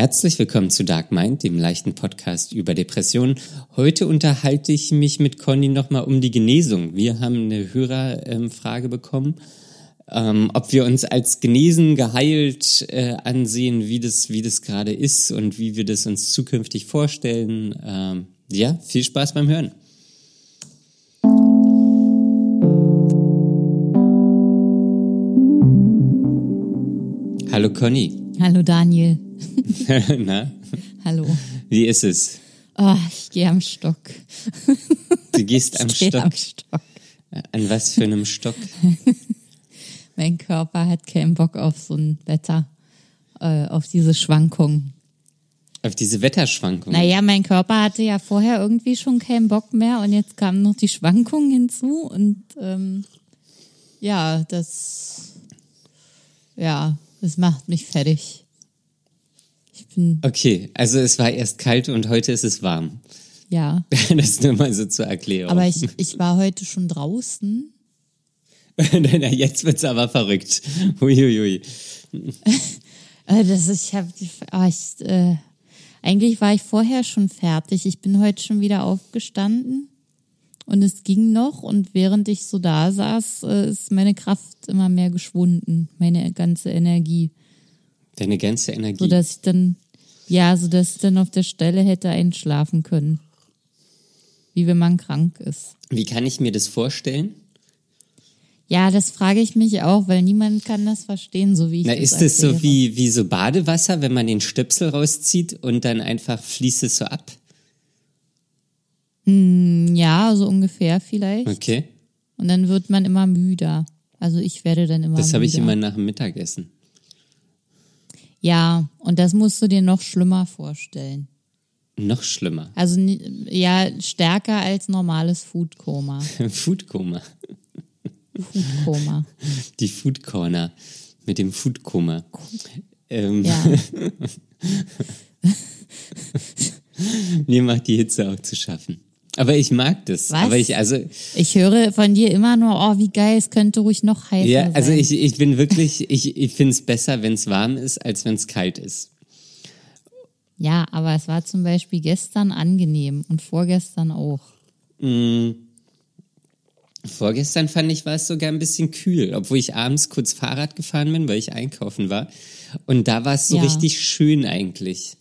Herzlich willkommen zu Dark Mind, dem leichten Podcast über Depressionen. Heute unterhalte ich mich mit Conny nochmal um die Genesung. Wir haben eine Hörerfrage bekommen, ähm, ob wir uns als genesen, geheilt äh, ansehen, wie das, wie das gerade ist und wie wir das uns zukünftig vorstellen. Ähm, ja, viel Spaß beim Hören. Hallo Conny. Hallo Daniel. Na? Hallo. Wie ist es? Oh, ich gehe am Stock. Du gehst am ich gehe Stock. am Stock. An was für einem Stock? Mein Körper hat keinen Bock auf so ein Wetter, äh, auf diese Schwankungen. Auf diese Wetterschwankungen. Naja, mein Körper hatte ja vorher irgendwie schon keinen Bock mehr und jetzt kamen noch die Schwankungen hinzu und ähm, ja, das ja, das macht mich fertig. Ich bin Okay, also es war erst kalt und heute ist es warm. ja, Das nur mal so zur Erklärung. aber ich, ich war heute schon draußen Jetzt wird's aber verrückt. Huiuiui. Äh, Das ist, ich habe, ah, ich, äh, eigentlich war ich vorher schon fertig. Ich bin heute schon wieder aufgestanden und es ging noch. Und während ich so da saß, äh, ist meine Kraft immer mehr geschwunden, meine ganze Energie, Deine ganze Energie. so dass ich dann, ja, so dass ich dann auf der Stelle hätte einschlafen können, wie wenn man krank ist. Wie kann ich mir das vorstellen? Ja, das frage ich mich auch, weil niemand kann das verstehen, so wie ich Na, das ist es so wie, wie so Badewasser, wenn man den Stöpsel rauszieht und dann einfach fließt es so ab? Ja, so ungefähr vielleicht. Okay. Und dann wird man immer müder. Also ich werde dann immer Das habe ich immer nach dem Mittagessen. Ja, und das musst du dir noch schlimmer vorstellen. Noch schlimmer. Also ja, stärker als normales Foodkoma. Foodkoma. Foodkoma. Die Food Corner mit dem Foodkoma. Ähm, Ja. Mir macht die Hitze auch zu schaffen. Aber ich mag das. Was? Aber ich, also, Ich höre von dir immer nur, oh, wie geil, es könnte ruhig noch heißer ja, sein. also ich, ich bin wirklich, ich, ich finde es besser, wenn es warm ist, als wenn es kalt ist. Ja, aber es war zum Beispiel gestern angenehm und vorgestern auch. Vorgestern fand ich, war es sogar ein bisschen kühl, obwohl ich abends kurz Fahrrad gefahren bin, weil ich einkaufen war. Und da war es so Ja. richtig schön eigentlich.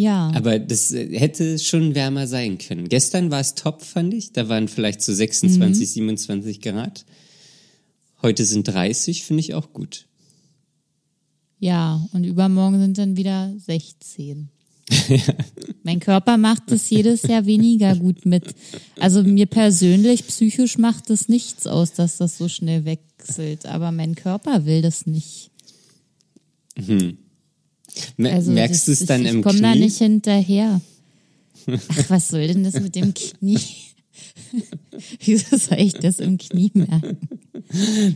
Ja, Aber das äh, hätte schon wärmer sein können. Gestern war es top, fand ich. Da waren vielleicht so 26, Mhm. 27 Grad. Heute sind 30, finde ich auch gut. ja, und übermorgen sind dann wieder 16. Mein Körper macht es jedes Jahr weniger gut mit. Also mir persönlich, psychisch macht es nichts aus, dass das so schnell wechselt. Aber mein Körper will das nicht. Mer Also Merkst du es dann ich, im Ich komme Knie? da nicht hinterher. Ach, was soll denn das mit dem Knie? Wieso soll ich das im Knie merken?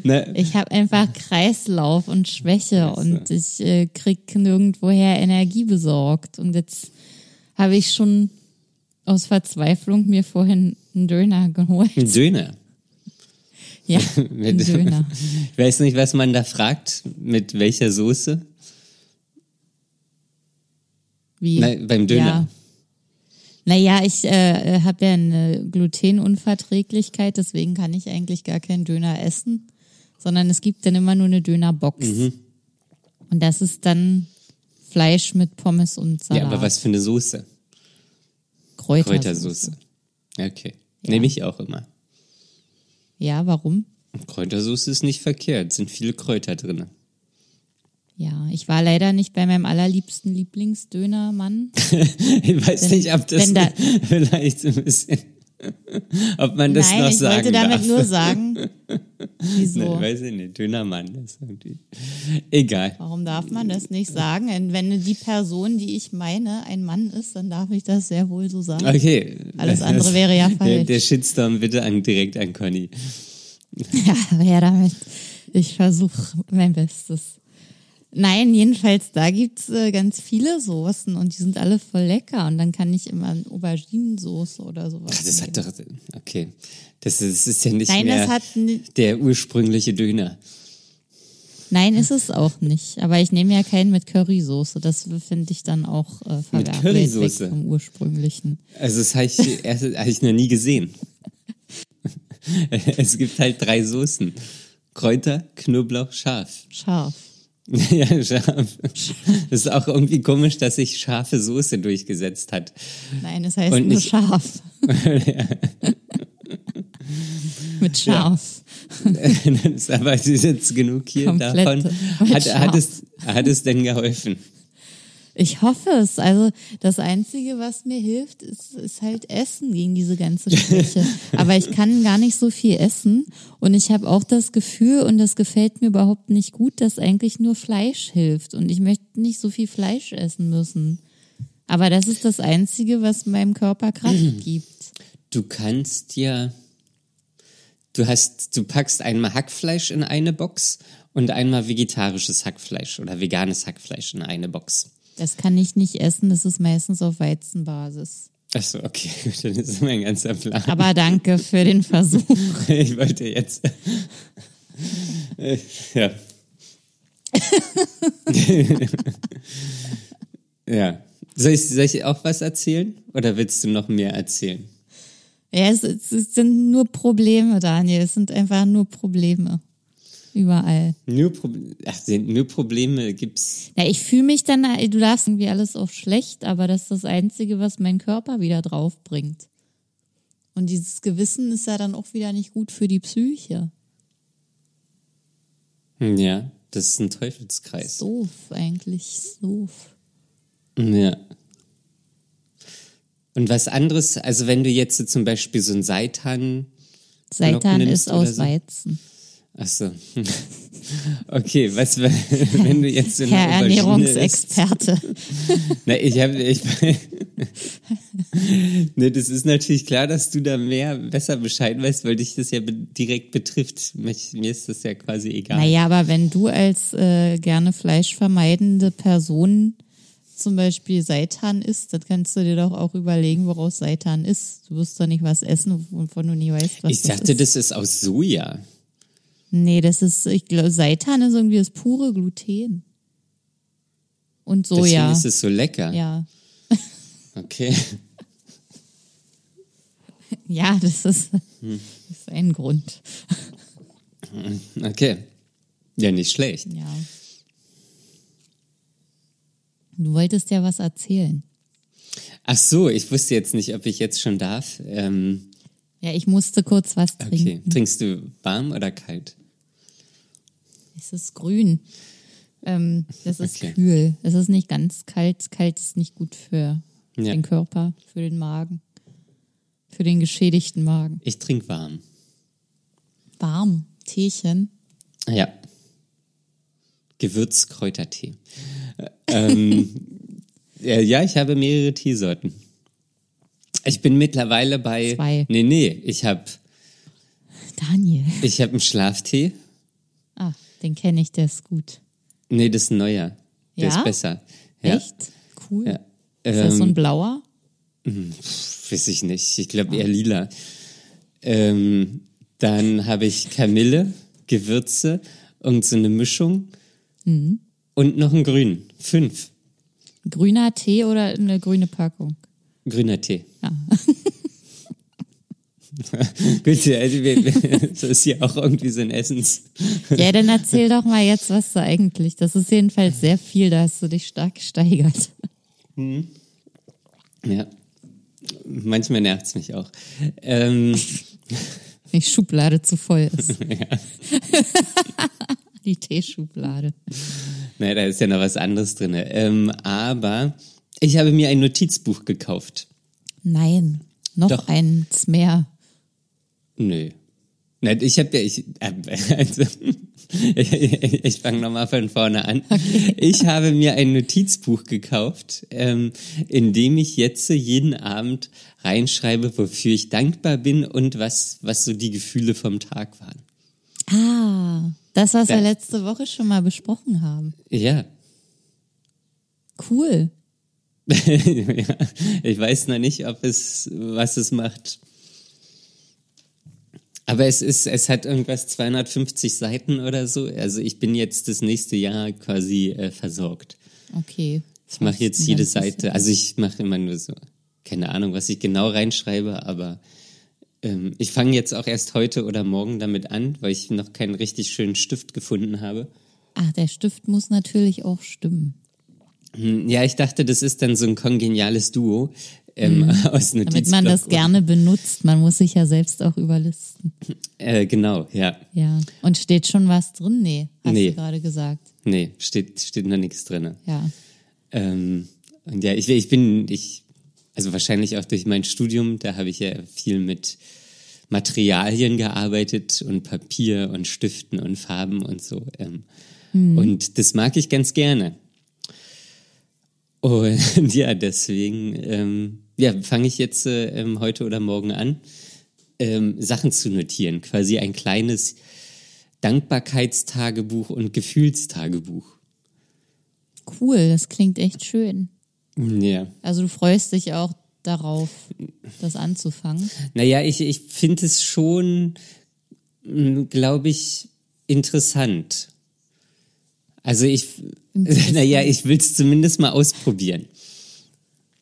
Ne? Ich habe einfach Kreislauf und Schwäche und ich äh, krieg nirgendwoher Energie besorgt. Und jetzt habe ich schon aus Verzweiflung mir vorhin einen Döner geholt. Ein Döner. Ja, Mit- Döner. Ich weiß nicht, was man da fragt, mit welcher Soße. Wie? Na, beim Döner. Ja. Naja, ich äh, habe ja eine Glutenunverträglichkeit, deswegen kann ich eigentlich gar keinen Döner essen, sondern es gibt dann immer nur eine Dönerbox. Mhm. Und das ist dann Fleisch mit Pommes und Salat. Ja, aber was für eine Soße? Kräutersoße. Kräutersoße. Okay. Nehme ich auch immer. Ja, warum? Kräutersoße ist nicht verkehrt, sind viele Kräuter drin. Ja, ich war leider nicht bei meinem allerliebsten Lieblingsdönermann. Ich weiß Wenn- nicht, ob das da- vielleicht ein bisschen, ob man das Nein, noch ich sagen wollte damit darf. nur sagen, wieso? Nee, weiß ich nicht, Dönermann ist irgendwie. Egal. Warum darf man das nicht sagen? Und wenn die Person, die ich meine, ein Mann ist, dann darf ich das sehr wohl so sagen. Okay. Alles andere wäre ja Der, falsch. der Shitstorm bitte an, direkt an Conny. Ja, her damit. Ich versuche mein Bestes. Nein, jedenfalls, da gibt's äh, ganz viele Soßen und die sind alle voll lecker. Und dann kann ich immer eine Auberginensoße oder sowas. Ach, das hat doch, okay. Das ist, das ist ja nicht Nein, mehr das hat der ursprüngliche Döner. Nein, ist es auch nicht. Aber ich nehme ja keinen mit Currysoße. Das finde ich dann auch äh, verwerflich Currysoße? vom ursprünglichen. Also das habe ich, hab ich noch nie gesehen. Es gibt halt drei Soßen. Kräuter, Knoblauch, Schaf. Scharf. Ja, scharf. Das ist auch irgendwie komisch, dass sich scharfe Soße durchgesetzt hat. Nein, es heißt Und nur nicht- scharf. Mit scharf. Das ist aber es ist jetzt genug hier Komplett davon. Hat, hat, es, hat es denn geholfen? Ich hoffe es. Also das Einzige, was mir hilft, ist, ist halt Essen gegen diese ganze Schwäche. Aber ich kann gar nicht so viel essen. Und ich habe auch das Gefühl, und das gefällt mir überhaupt nicht gut, dass eigentlich nur Fleisch hilft. Und ich möchte nicht so viel Fleisch essen müssen. Aber das ist das Einzige, was meinem Körper Kraft gibt. Du kannst ja, du hast, du packst einmal Hackfleisch in eine Box und einmal vegetarisches Hackfleisch oder veganes Hackfleisch in eine Box. Das kann ich nicht essen, das ist meistens auf Weizenbasis. Achso, okay, gut, dann ist mein ganzer Plan. Aber danke für den Versuch. Ich wollte jetzt. Ja. ja. Soll ich, soll ich auch was erzählen? Oder willst du noch mehr erzählen? Ja, es, es sind nur Probleme, Daniel. Es sind einfach nur Probleme. Überall. Nur, Prob Ach, nur Probleme gibt's. Ja, ich fühle mich dann, du darfst irgendwie alles auch schlecht, aber das ist das Einzige, was mein Körper wieder draufbringt. Und dieses Gewissen ist ja dann auch wieder nicht gut für die Psyche. Hm, Ja, das ist ein Teufelskreis. Doof eigentlich, doof. Ja. Und was anderes, also wenn du jetzt zum Beispiel so ein Seitan. Seitan ist aus so? Weizen. Ach so. Okay, was, wenn du jetzt eine Herr? Ernährungsexperte. Na, ich habe, ich, ne, das ist natürlich klar, dass du da mehr, besser Bescheid weißt, weil dich das ja direkt betrifft. Mich, mir ist das ja quasi egal. Naja, aber wenn du als äh, gerne fleischvermeidende Person zum Beispiel Seitan isst, dann kannst du dir doch auch überlegen, woraus Seitan ist. Du wirst doch nicht was essen, wovon du nie weißt, was ich das dachte, ist. das ist aus Soja. Nee, das ist, ich glaube, Seitan ist irgendwie das pure Gluten. Und Deswegen Soja. ist es so lecker. Ja. Okay. Ja, das ist, Hm. das ist ein Grund. Okay. Ja, nicht schlecht. Ja. Du wolltest ja was erzählen. Ach so, ich wusste jetzt nicht, ob ich jetzt schon darf. Ähm, Ja, ich musste kurz was okay. trinken. Trinkst du warm oder kalt? Es ist grün. Ähm, das ist Okay. kühl. Es ist nicht ganz kalt. Kalt ist nicht gut für Ja. den Körper, für den Magen, für den geschädigten Magen. Ich trinke warm. Warm, Teechen. Ja. Gewürzkräutertee. ähm, ja, ja, ich habe mehrere Teesorten. Ich bin mittlerweile bei. Zwei. Nee, nee, ich habe Daniel. ich hab einen Schlaftee. Ah, den kenne ich, der ist gut. Nee, das ist ein neuer. Der Ja? ist besser. Ja. Echt? Cool. Ja. Ist das so ein Ähm, blauer? Weiß ich nicht. Ich glaube eher lila. Ähm, dann habe ich Kamille, Gewürze, irgend so eine Mischung Mhm. und noch einen grünen. Fünf. Grüner Tee oder eine grüne Packung? Grüner Tee. Ja. Gut, ja, also das ist hier auch irgendwie so ein Essens. Ja, dann erzähl doch mal jetzt, was du eigentlich. Das ist jedenfalls sehr viel, da hast du dich stark gesteigert. Ja. Manchmal nervt es mich auch. Ähm, Die Schublade zu voll ist. Die Teeschublade. naja, da ist ja noch was anderes drin. Ähm, aber ich habe mir ein Notizbuch gekauft. Nein, noch Doch. eins mehr. Nö. Nein, ich habe ja, ich, äh, also, ich, ich fange nochmal von vorne an. Ich habe mir ein Notizbuch gekauft, ähm, in dem ich jetzt jeden Abend reinschreibe, wofür ich dankbar bin und was, was so die Gefühle vom Tag waren. Ah, das, was wir Ja. letzte Woche schon mal besprochen haben. Ja. Cool. ja. Ich weiß noch nicht, ob es, was es macht. Aber es ist, es hat irgendwas 250 Seiten oder so. Also ich bin jetzt das nächste Jahr quasi äh, versorgt. Okay. Ich mache jetzt jede Seite, also ich mache immer nur so, keine Ahnung, was ich genau reinschreibe, aber ähm, ich fange jetzt auch erst heute oder morgen damit an, weil ich noch keinen richtig schönen Stift gefunden habe. Ach, der Stift muss natürlich auch stimmen. Hm, Ja, ich dachte, das ist dann so ein kongeniales Duo ähm, aus Mhm. Damit man das Notizblock gerne benutzt. Man muss sich ja selbst auch überlisten. Äh, genau, ja. Ja. Und steht schon was drin? Nee, hast Nee. du gerade gesagt. Nee, steht, steht noch nichts drin. Ja. Ähm, und ja, ich, ich bin, ich, also wahrscheinlich auch durch mein Studium, da habe ich ja viel mit Materialien gearbeitet und Papier und Stiften und Farben und so. Ähm, Und das mag ich ganz gerne. Und ja, deswegen, ähm, ja, fange ich jetzt äh, ähm, heute oder morgen an, ähm, Sachen zu notieren. Quasi ein kleines Dankbarkeitstagebuch und Gefühlstagebuch. Cool, das klingt echt schön. Ja. Also du freust dich auch darauf, das anzufangen. Naja, ich, ich finde es schon, glaube ich, interessant. Also ich, naja, ich will es zumindest mal ausprobieren.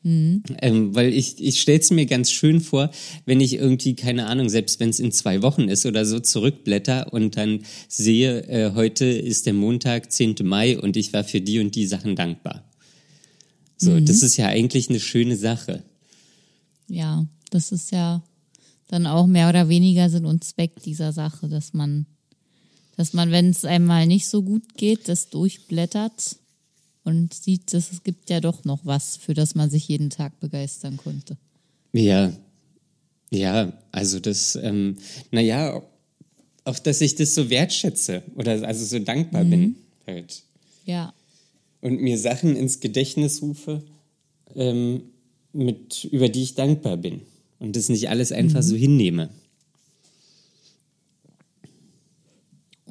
Ähm, weil ich, ich stelle es mir ganz schön vor, wenn ich irgendwie, keine Ahnung, selbst wenn es in zwei Wochen ist oder so, zurückblätter und dann sehe, äh, heute ist der Montag, 10. Mai und ich war für die und die Sachen dankbar. So, das ist ja eigentlich eine schöne Sache. Ja, das ist ja dann auch mehr oder weniger Sinn und Zweck dieser Sache, dass man, dass man, wenn es einmal nicht so gut geht, das durchblättert und sieht, dass es gibt ja doch noch was, für das man sich jeden Tag begeistern konnte. Ja, ja, also das, ähm, naja, auch dass ich das so wertschätze oder also so dankbar bin halt. Ja, Und mir Sachen ins Gedächtnis rufe, ähm, mit, über die ich dankbar bin. Und das nicht alles einfach so hinnehme.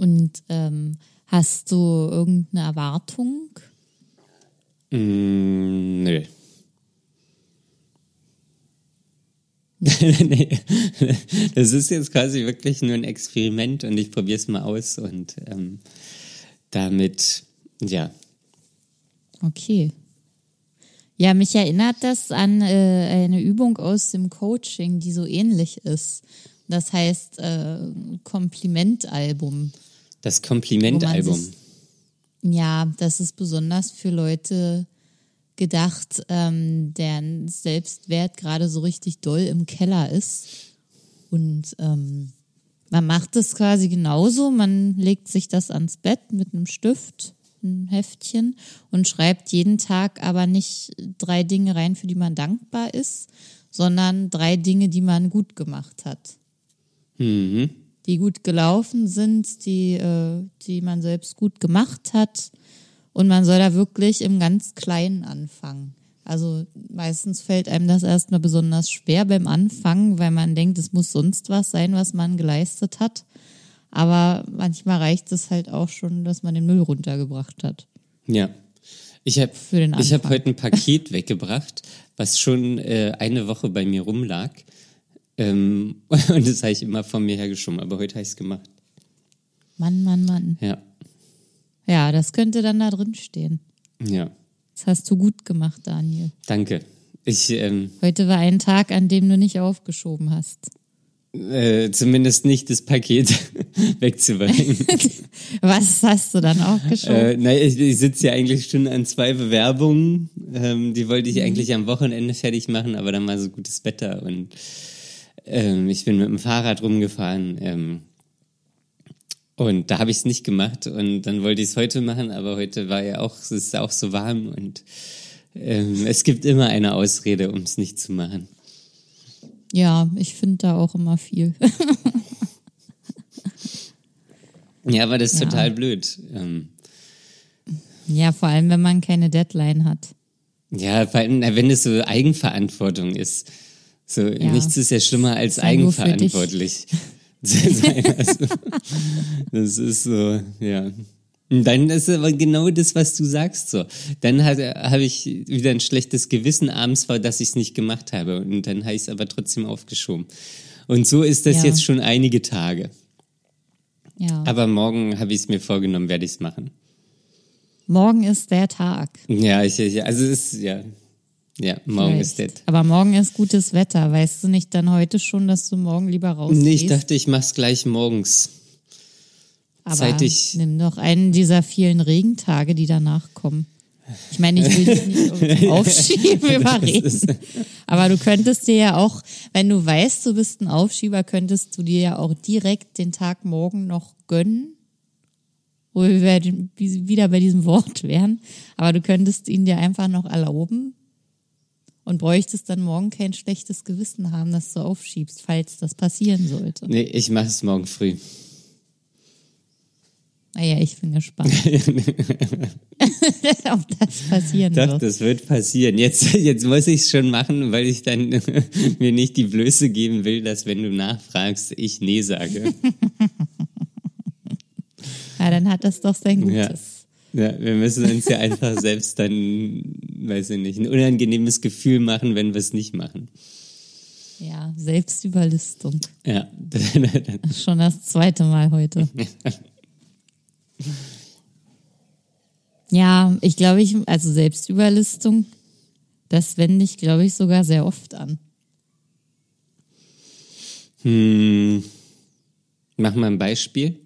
und ähm, hast du irgendeine Erwartung? Mm, nö. nee, das ist jetzt quasi wirklich nur ein Experiment und ich probiere es mal aus und ähm, damit, ja, Okay. Ja, mich erinnert das an äh, eine Übung aus dem Coaching, die so ähnlich ist. Das heißt äh, Komplimentalbum. das Komplimentalbum. Ja, das ist besonders für Leute gedacht, ähm, deren Selbstwert gerade so richtig doll im Keller ist. Und ähm, man macht es quasi genauso. Man legt sich das ans Bett mit einem Stift, ein Heftchen und schreibt jeden Tag aber nicht drei Dinge rein, für die man dankbar ist, sondern drei Dinge, die man gut gemacht hat Mhm. Die gut gelaufen sind, die, äh, die man selbst gut gemacht hat. Und man soll da wirklich im ganz Kleinen anfangen. Also meistens fällt einem das erstmal besonders schwer beim Anfangen, weil man denkt, es muss sonst was sein, was man geleistet hat. Aber manchmal reicht es halt auch schon, dass man den Müll runtergebracht hat. Ja. Ich habe hab heute ein Paket weggebracht, was schon äh, eine Woche bei mir rumlag. Ähm, und das habe ich immer von mir hergeschoben, aber heute habe ich es gemacht. Mann, Mann, Mann. Ja. Ja, das könnte dann da drin stehen. Ja. Das hast du gut gemacht, Daniel. Danke. Ich, ähm, Heute war ein Tag, an dem du nicht aufgeschoben hast. äh, zumindest nicht das Paket wegzubringen. Was hast du dann aufgeschoben? äh, nein, ich, ich sitze ja eigentlich schon an zwei Bewerbungen. Ähm, die wollte ich eigentlich am Wochenende fertig machen, aber dann war so gutes Wetter und ähm, ich bin mit dem Fahrrad rumgefahren. Ähm, und da habe ich es nicht gemacht und dann wollte ich es heute machen, aber heute war ja auch, es ist auch so warm und ähm, es gibt immer eine Ausrede, um es nicht zu machen. Ja, ich finde da auch immer viel. Ja, aber das ist Ja. total blöd. Ähm, ja, vor allem, wenn man keine Deadline hat. Ja, vor allem, wenn es so Eigenverantwortung ist. So, nichts ist ja schlimmer als Sei eigenverantwortlich zu sein. Also, das ist so, ja. Und dann ist aber genau das, was du sagst so. Dann habe ich wieder ein schlechtes Gewissen abends, weil dass ich es nicht gemacht habe. Und dann habe ich es aber trotzdem aufgeschoben. Und so ist das Ja. jetzt schon einige Tage. Ja. Aber morgen habe ich es mir vorgenommen, werde ich es machen. morgen ist der Tag. Ja, ich, ich also es ist, ja. Ja, morgen ist Vielleicht. das. Aber morgen ist gutes Wetter. Weißt du nicht dann heute schon, dass du morgen lieber rausgehst? Nee, ich dachte, ich mach's gleich morgens. Aber zeitig- nimm doch einen dieser vielen Regentage, die danach kommen. Ich meine, ich will dich nicht Aufschieben überreden. Aber du könntest dir ja auch, wenn du weißt, du bist ein Aufschieber, könntest du dir ja auch direkt den Tag morgen noch gönnen. Wo wir wieder bei diesem Wort wären. Aber du könntest ihn dir einfach noch erlauben und bräuchtest dann morgen kein schlechtes Gewissen haben, dass du aufschiebst, falls das passieren sollte. Nee, ich mache es morgen früh. Naja, ich bin gespannt, ob das passieren Doch, wird. das wird passieren. Jetzt, jetzt muss ich es schon machen, weil ich dann mir nicht die Blöße geben will, dass wenn du nachfragst, ich nee sage. Ja, dann hat das doch sein Ja. Gutes. Ja, wir müssen uns ja einfach selbst dann, weiß ich nicht, ein unangenehmes Gefühl machen, wenn wir es nicht machen. Ja, Selbstüberlistung. Ja. Schon das zweite Mal heute. Ja, ich glaube, ich, also Selbstüberlistung, das wende ich, glaube ich, sogar sehr oft an. hm. Mach mal ein Beispiel.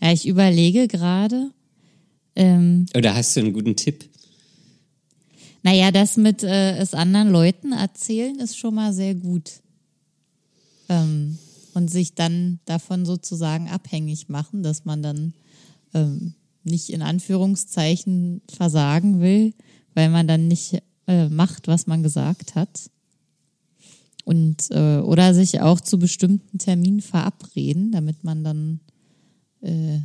Ja, ich überlege gerade, ähm, Oder hast du einen guten Tipp? Naja, das mit äh, es anderen Leuten erzählen ist schon mal sehr gut. Ähm, und sich dann davon sozusagen abhängig machen, dass man dann ähm, nicht in Anführungszeichen versagen will, weil man dann nicht äh, macht, was man gesagt hat. Und äh, oder sich auch zu bestimmten Terminen verabreden, damit man dann äh,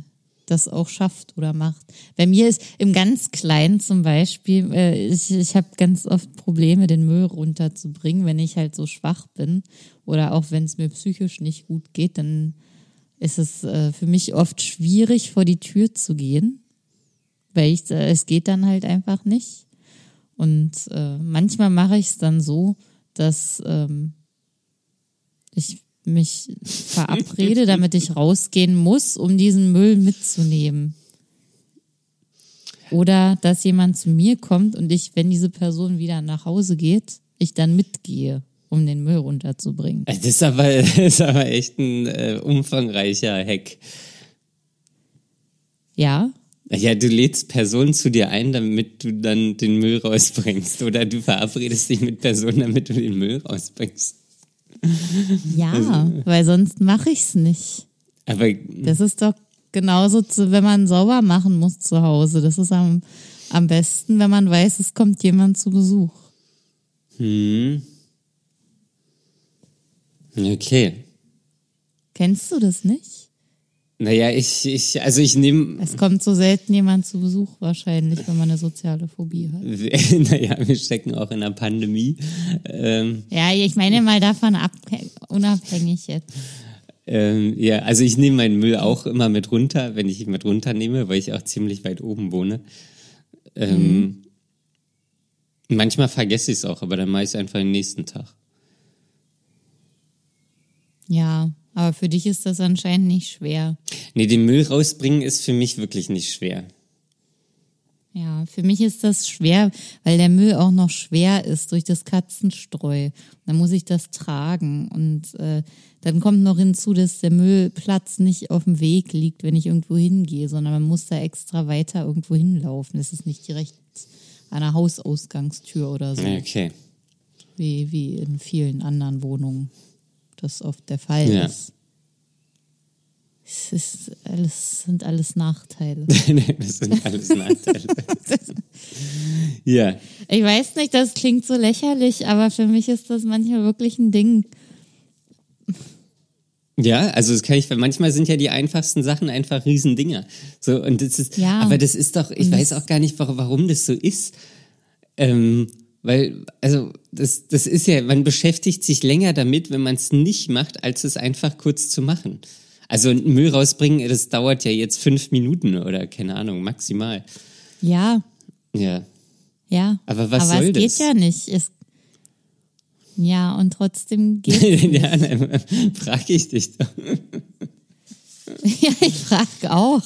das auch schafft oder macht. Bei mir ist im ganz Kleinen zum Beispiel, äh, ich, ich habe ganz oft Probleme, den Müll runterzubringen, wenn ich halt so schwach bin oder auch wenn es mir psychisch nicht gut geht, dann ist es äh, für mich oft schwierig, vor die Tür zu gehen, weil ich, äh, es geht dann halt einfach nicht. Und äh, manchmal mache ich es dann so, dass ähm, ich mich verabrede, damit ich rausgehen muss, um diesen Müll mitzunehmen. Oder dass jemand zu mir kommt und ich, wenn diese Person wieder nach Hause geht, ich dann mitgehe, um den Müll runterzubringen. Das ist aber, das ist aber echt ein äh, umfangreicher Hack. Ja, Ja, du lädst Personen zu dir ein, damit du dann den Müll rausbringst. Oder du verabredest dich mit Personen, damit du den Müll rausbringst. Ja, weil sonst mache ich's nicht. Aber Das ist doch genauso, zu, wenn man sauber machen muss zu Hause. Das ist am, am besten, wenn man weiß, es kommt jemand zu Besuch. hm. Okay. Kennst du das nicht? Naja, ich, ich, also ich nehme, Es kommt so selten jemand zu Besuch wahrscheinlich, wenn man eine soziale Phobie hat. naja, wir stecken auch in einer Pandemie. Ähm, Ja, ich meine mal davon ab, unabhängig jetzt. ähm, ja, also ich nehme meinen Müll auch immer mit runter, wenn ich ihn mit runternehme, weil ich auch ziemlich weit oben wohne. Ähm, Manchmal vergesse ich es auch, aber dann mache ich es einfach den nächsten Tag. Ja, aber für dich ist das anscheinend nicht schwer. Nee, den Müll rausbringen ist für mich wirklich nicht schwer. Ja, für mich ist das schwer, weil der Müll auch noch schwer ist durch das Katzenstreu. Dann muss ich das tragen und äh, dann kommt noch hinzu, dass der Müllplatz nicht auf dem Weg liegt, wenn ich irgendwo hingehe, sondern man muss da extra weiter irgendwo hinlaufen. Das ist nicht direkt an der Hausausgangstür oder so, Okay. wie, wie in vielen anderen Wohnungen das oft der Fall Ja. ist. Es ist alles, sind alles Nachteile. das sind alles Nachteile. ja. Ich weiß nicht, das klingt so lächerlich, aber für mich ist das manchmal wirklich ein Ding. Ja, also das kann ich, weil manchmal sind ja die einfachsten Sachen einfach Riesendinger. So, und das ist, Ja. aber das ist doch, ich weiß auch gar nicht, warum, warum das so ist. Ähm, weil, also, das, das ist ja, man beschäftigt sich länger damit, wenn man es nicht macht, als es einfach kurz zu machen. Also Müll rausbringen, das dauert ja jetzt fünf Minuten oder keine Ahnung, maximal. Ja, Ja. ja. Aber was aber soll es geht das? ja nicht. Es, Ja, und trotzdem geht ja, dann frage ich dich doch. Ja, ich frage auch.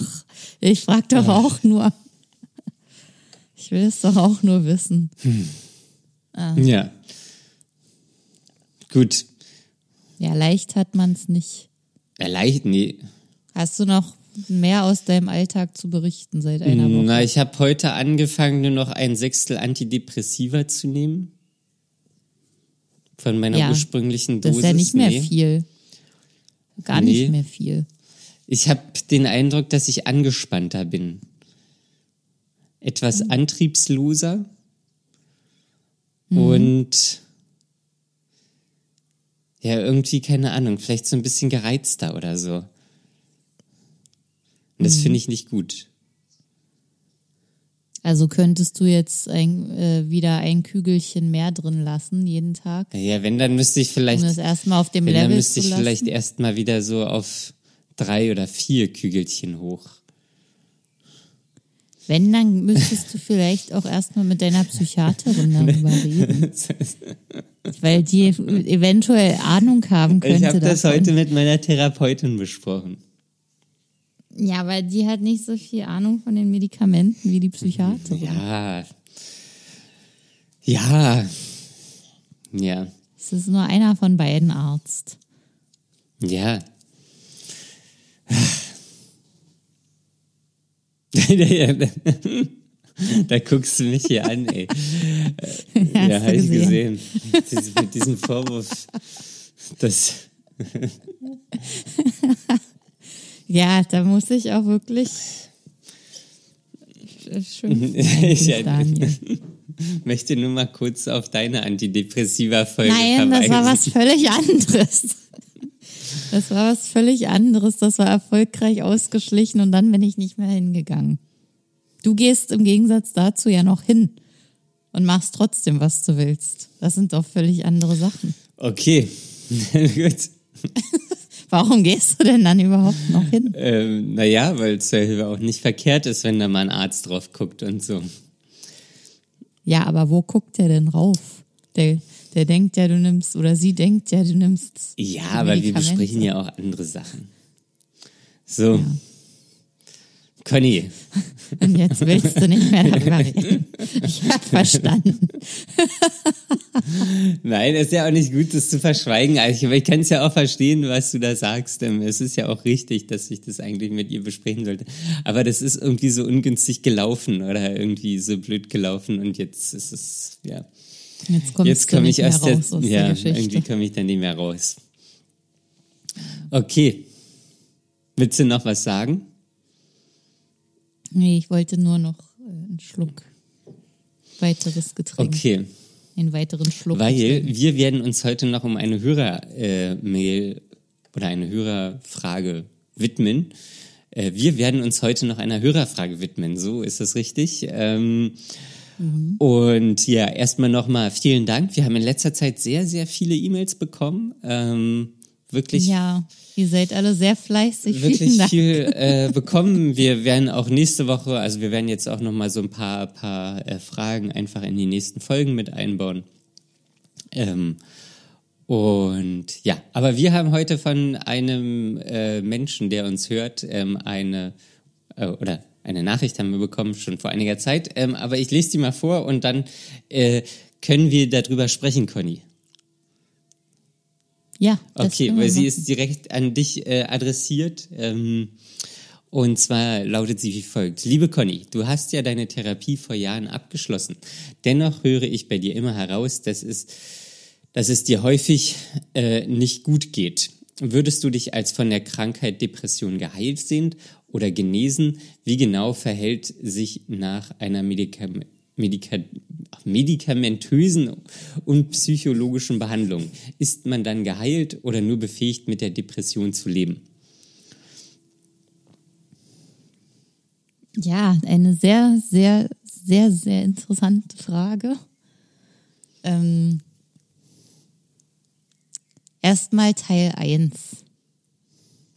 Ich frage doch auch nur. Ich will es doch auch nur wissen. Ja. Gut. Ja, leicht hat man es nicht. Ja, leicht, nee. Hast du noch mehr aus deinem Alltag zu berichten seit einer Woche? Na, ich habe heute angefangen, nur noch ein Sechstel Antidepressiva zu nehmen. Von meiner Ja, ursprünglichen Das Dosis. ist ja nicht mehr Nee. viel. Gar Nee. nicht mehr viel. Ich habe den Eindruck, dass ich angespannter bin. Etwas Mhm. antriebsloser und ja, irgendwie, keine Ahnung, vielleicht so ein bisschen gereizter oder so. Und Mhm. das finde ich nicht gut. Also könntest du jetzt ein, äh, wieder ein Kügelchen mehr drin lassen jeden Tag, Ja, wenn, dann müsste ich um vielleicht, das erstmal auf dem wenn, dann Level müsste zu ich vielleicht erstmal wieder so auf drei oder vier Kügelchen hoch. Wenn, dann müsstest du vielleicht auch erstmal mit deiner Psychiaterin darüber reden. Weil die eventuell Ahnung haben könnte. Ich habe das davon. heute mit meiner Therapeutin besprochen. Ja, weil die hat nicht so viel Ahnung von den Medikamenten wie die Psychiaterin. Ja. Ja. Ja. Es ist nur einer von beiden Arzt. Ja. da guckst du mich hier an, ey. Ja, du habe ich gesehen. gesehen. Mit diesem Vorwurf, das. Ja, da muss ich auch wirklich schön Ich möchte nur mal kurz auf deine Antidepressiva-Folge Nein, das verweisen. war was völlig anderes. Das war was völlig anderes. Das war erfolgreich ausgeschlichen und dann bin ich nicht mehr hingegangen. Du gehst im Gegensatz dazu ja noch hin und machst trotzdem, was du willst. Das sind doch völlig andere Sachen. Okay. Gut. Warum gehst du denn dann überhaupt noch hin? Ähm, naja, weil es ja auch nicht verkehrt ist, wenn da mal ein Arzt drauf guckt und so. Ja, aber wo guckt der denn rauf? Der, der denkt ja, du nimmst, oder sie denkt ja, du nimmst. Ja, aber wir besprechen ja auch andere Sachen. So. Conny, Und jetzt willst du nicht mehr darüber reden. Ich hab verstanden. nein, es ist ja auch nicht gut, das zu verschweigen. Also, aber ich kann es ja auch verstehen, was du da sagst. Ähm, Es ist ja auch richtig, dass ich das eigentlich mit ihr besprechen sollte. Aber das ist irgendwie so ungünstig gelaufen oder irgendwie so blöd gelaufen und jetzt ist es, ja. Jetzt Jetzt komme ich aus raus der, aus ja, der Geschichte. irgendwie komme ich dann nicht mehr raus. Okay. Willst du noch was sagen? Nee, ich wollte nur noch äh, einen Schluck weiteres Getränk. Okay. Einen weiteren Schluck. Weil Getränk. wir werden uns heute noch um eine Hörer-Mail oder eine Hörerfrage widmen. Äh, wir werden uns heute noch einer Hörerfrage widmen, so ist das richtig. Ähm, Und ja, erstmal nochmal vielen Dank. Wir haben in letzter Zeit sehr, sehr viele E-Mails bekommen. Ähm, wirklich Ja, ihr seid alle sehr fleißig. Wirklich viel äh, bekommen. Wir werden auch nächste Woche, also wir werden jetzt auch noch mal so ein paar, paar äh, Fragen einfach in die nächsten Folgen mit einbauen. Ähm, und ja, aber wir haben heute von einem äh, Menschen, der uns hört, ähm, eine äh, oder eine Nachricht haben wir bekommen schon vor einiger Zeit. Ähm, aber ich lese die mal vor und dann äh, können wir darüber sprechen, Conny. Ja, das Okay, weil sie machen. ist direkt an dich äh, adressiert. Ähm, und zwar lautet sie wie folgt. Liebe Conny, du hast ja deine Therapie vor Jahren abgeschlossen. Dennoch höre ich bei dir immer heraus, dass es, dass es dir häufig äh, nicht gut geht. Würdest du dich als von der Krankheit Depression geheilt sehen oder genesen? Wie genau verhält sich nach einer Medikam Medika medikamentösen und psychologischen Behandlung? Ist man dann geheilt oder nur befähigt, mit der Depression zu leben? Ja, eine sehr, sehr, sehr, sehr interessante Frage. Ähm, Erstmal Teil 1.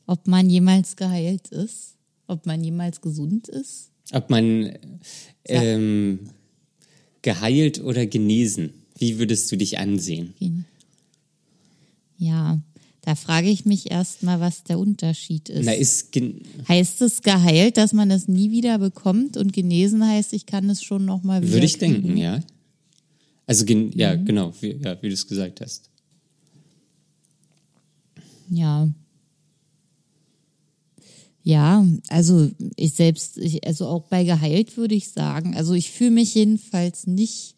Ob man jemals geheilt ist, ob man jemals gesund ist. Ob man ähm, geheilt oder genesen? Wie würdest du dich ansehen? Ja, da frage ich mich erstmal, was der Unterschied ist. Na, ist heißt es geheilt, dass man das nie wieder bekommt und genesen heißt, ich kann es schon nochmal wieder würde ich kriegen? denken, ja. Also ja, Mhm. genau, wie, ja, wie du es gesagt hast. Ja. Ja, also ich selbst, ich, also auch bei geheilt würde ich sagen, also ich fühle mich jedenfalls nicht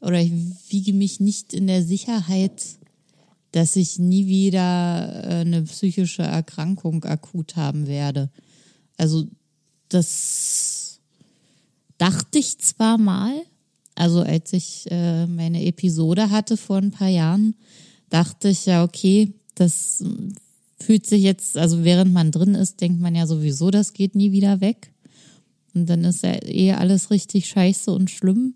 oder ich wiege mich nicht in der Sicherheit, dass ich nie wieder äh, eine psychische Erkrankung akut haben werde. Also das dachte ich zwar mal, also als ich äh, meine Episode hatte vor ein paar Jahren, dachte ich ja, okay, das fühlt sich jetzt, also während man drin ist, denkt man ja sowieso, das geht nie wieder weg. Und dann ist ja eh alles richtig scheiße und schlimm.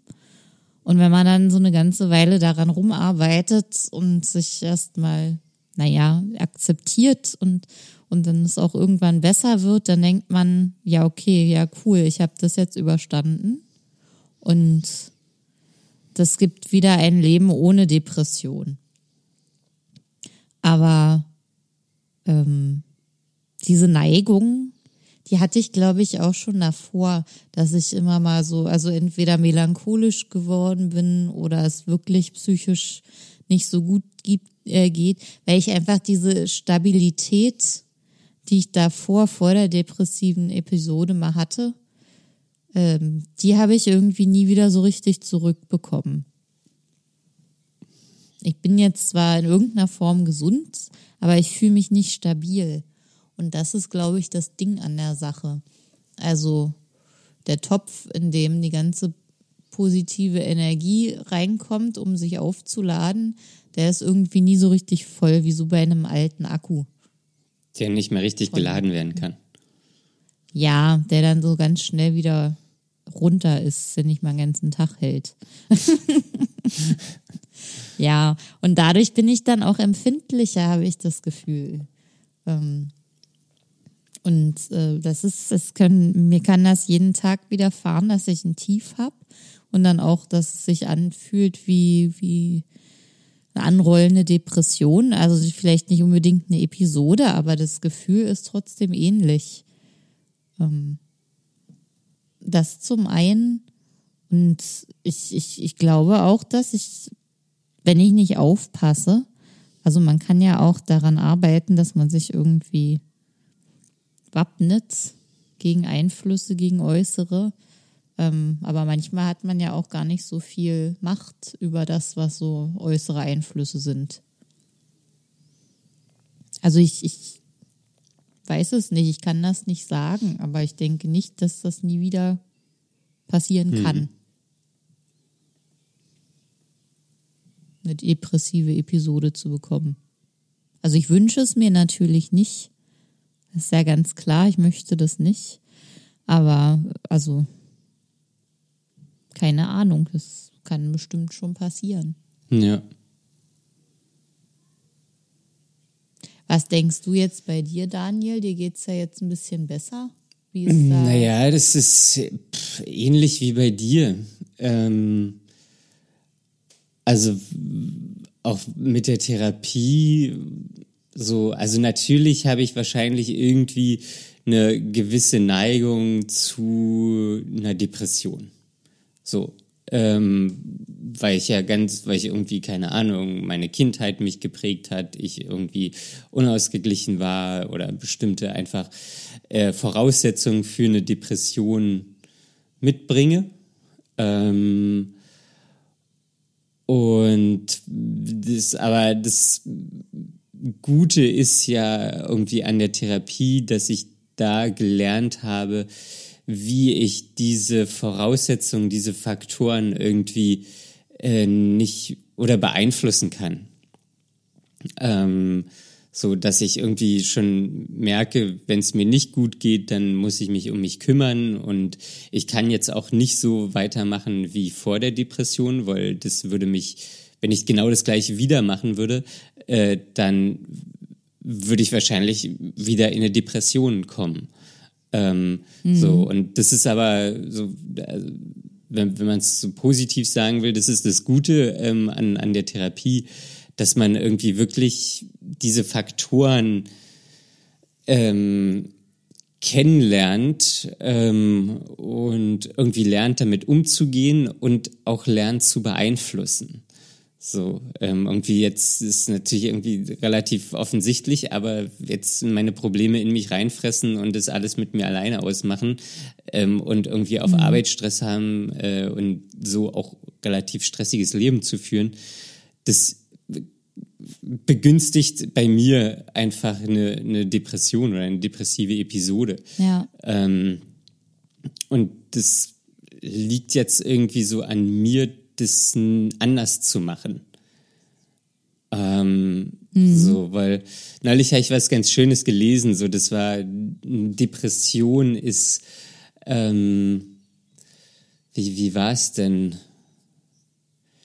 Und wenn man dann so eine ganze Weile daran rumarbeitet und sich erstmal, naja, akzeptiert und, und dann es auch irgendwann besser wird, dann denkt man, ja, okay, ja, cool, ich habe das jetzt überstanden. Und das gibt wieder ein Leben ohne Depression. Aber ähm, diese Neigung, die hatte ich, glaube ich, auch schon davor, dass ich immer mal so, also entweder melancholisch geworden bin oder es wirklich psychisch nicht so gut gibt, äh, geht, weil ich einfach diese Stabilität, die ich davor, vor der depressiven Episode mal hatte, ähm, die habe ich irgendwie nie wieder so richtig zurückbekommen. Ich bin jetzt zwar in irgendeiner Form gesund, aber ich fühle mich nicht stabil. Und das ist, glaube ich, das Ding an der Sache. Also der Topf, in dem die ganze positive Energie reinkommt, um sich aufzuladen, der ist irgendwie nie so richtig voll, wie so bei einem alten Akku. Der nicht mehr richtig geladen werden kann. Ja, der dann so ganz schnell wieder runter ist, wenn nicht mal den ganzen Tag hält. ja, und dadurch bin ich dann auch empfindlicher, habe ich das Gefühl. Ähm, und äh, das ist, es können, mir kann das jeden Tag widerfahren, dass ich ein Tief habe und dann auch, dass es sich anfühlt wie, wie eine anrollende Depression. Also vielleicht nicht unbedingt eine Episode, aber das Gefühl ist trotzdem ähnlich. Ähm, das zum einen. Und ich, ich, ich glaube auch, dass ich, wenn ich nicht aufpasse, also man kann ja auch daran arbeiten, dass man sich irgendwie wappnet gegen Einflüsse, gegen äußere. Ähm, aber manchmal hat man ja auch gar nicht so viel Macht über das, was so äußere Einflüsse sind. Also ich, ich weiß es nicht, ich kann das nicht sagen, aber ich denke nicht, dass das nie wieder passieren kann. Eine depressive Episode zu bekommen. Also ich wünsche es mir natürlich nicht. Das ist ja ganz klar, ich möchte das nicht. Aber also keine Ahnung, das kann bestimmt schon passieren. Ja. Was denkst du jetzt bei dir, Daniel? Dir geht's ja jetzt ein bisschen besser. Wie ist da? Naja, das ist ähnlich wie bei dir. Ähm, also auch mit der Therapie so, also natürlich habe ich wahrscheinlich irgendwie eine gewisse Neigung zu einer Depression. So, ähm, weil ich ja ganz, weil ich irgendwie, keine Ahnung, meine Kindheit mich geprägt hat, ich irgendwie unausgeglichen war oder bestimmte einfach äh, Voraussetzungen für eine Depression mitbringe. Ähm, und das, aber das Gute ist ja irgendwie an der Therapie, dass ich da gelernt habe, wie ich diese Voraussetzungen, diese Faktoren irgendwie äh, nicht oder beeinflussen kann. Ähm, so dass ich irgendwie schon merke, wenn es mir nicht gut geht, dann muss ich mich um mich kümmern und ich kann jetzt auch nicht so weitermachen wie vor der Depression, weil das würde mich, wenn ich genau das gleiche wieder machen würde, äh, dann würde ich wahrscheinlich wieder in eine Depression kommen. Ähm, So und das ist aber so. Also, wenn, wenn man es so positiv sagen will, das ist das Gute ähm, an, an der Therapie, dass man irgendwie wirklich diese Faktoren ähm, kennenlernt ähm, und irgendwie lernt, damit umzugehen und auch lernt zu beeinflussen. So, ähm, irgendwie jetzt ist natürlich irgendwie relativ offensichtlich, aber jetzt meine Probleme in mich reinfressen und das alles mit mir alleine ausmachen ähm, und irgendwie auf mhm. Arbeit Stress haben äh, und so auch relativ stressiges Leben zu führen, das begünstigt bei mir einfach eine, eine Depression oder eine depressive Episode. Ja. Ähm, und das liegt jetzt irgendwie so an mir, das anders zu machen. Ähm, mhm. So, weil neulich habe ich was ganz Schönes gelesen, so das war Depression ist ähm, wie, wie war es denn?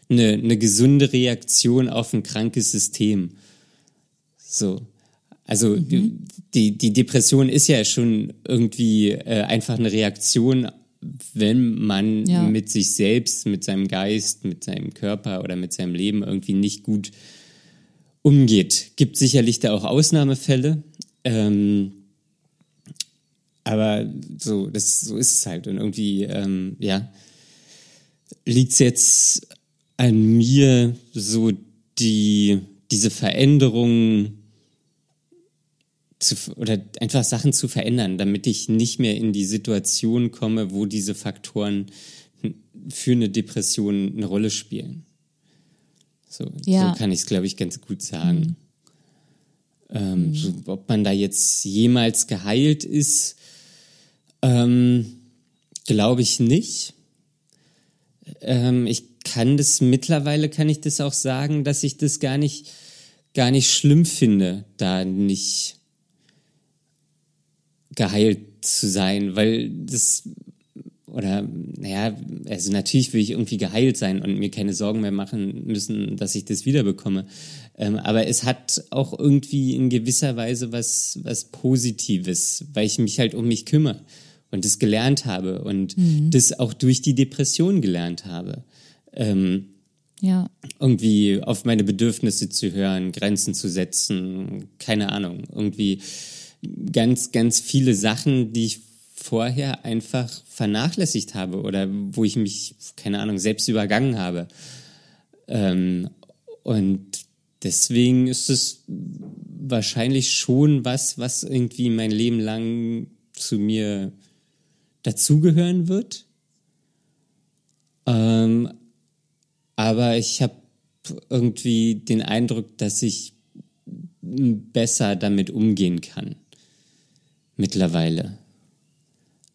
Eine, eine gesunde Reaktion auf ein krankes System. So. Also mhm. die, die Depression ist ja schon irgendwie äh, einfach eine Reaktion wenn man ja. mit sich selbst, mit seinem Geist, mit seinem Körper oder mit seinem Leben irgendwie nicht gut umgeht. Gibt sicherlich da auch Ausnahmefälle. Ähm, aber so, das, so ist es halt. Und irgendwie, ähm, ja, liegt es jetzt an mir, so die, diese Veränderungen zu, oder einfach Sachen zu verändern, damit ich nicht mehr in die Situation komme, wo diese Faktoren für eine Depression eine Rolle spielen. So, ja. so kann ich es, glaube ich, ganz gut sagen. Mhm. Ähm, mhm. so, ob man da jetzt jemals geheilt ist, ähm, glaube ich nicht. Ähm, ich kann das mittlerweile, kann ich das auch sagen, dass ich das gar nicht, gar nicht schlimm finde, da nicht geheilt zu sein, weil das oder naja, also natürlich will ich irgendwie geheilt sein und mir keine Sorgen mehr machen müssen, dass ich das wiederbekomme. Ähm, aber es hat auch irgendwie in gewisser Weise was, was Positives, weil ich mich halt um mich kümmere und das gelernt habe und mhm. das auch durch die Depression gelernt habe. Ähm, ja. Irgendwie auf meine Bedürfnisse zu hören, Grenzen zu setzen, keine Ahnung, irgendwie ganz, ganz viele Sachen, die ich vorher einfach vernachlässigt habe oder wo ich mich, keine Ahnung, selbst übergangen habe. Ähm, und deswegen ist es wahrscheinlich schon was, was irgendwie mein Leben lang zu mir dazugehören wird. Ähm, aber ich habe irgendwie den Eindruck, dass ich besser damit umgehen kann mittlerweile.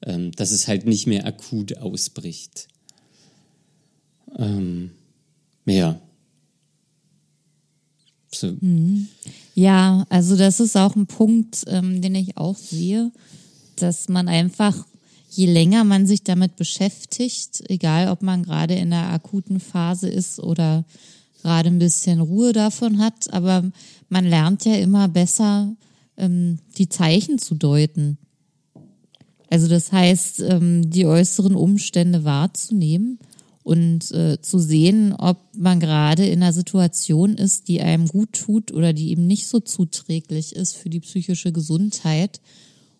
Ähm, dass es halt nicht mehr akut ausbricht. Ähm, ja. So. Mhm. Ja, also das ist auch ein Punkt, ähm, den ich auch sehe, dass man einfach, je länger man sich damit beschäftigt, egal ob man gerade in der akuten Phase ist oder gerade ein bisschen Ruhe davon hat, aber man lernt ja immer besser, ähm, die Zeichen zu deuten. Also das heißt, ähm, die äußeren Umstände wahrzunehmen und äh, zu sehen, ob man gerade in einer Situation ist, die einem gut tut oder die eben nicht so zuträglich ist für die psychische Gesundheit.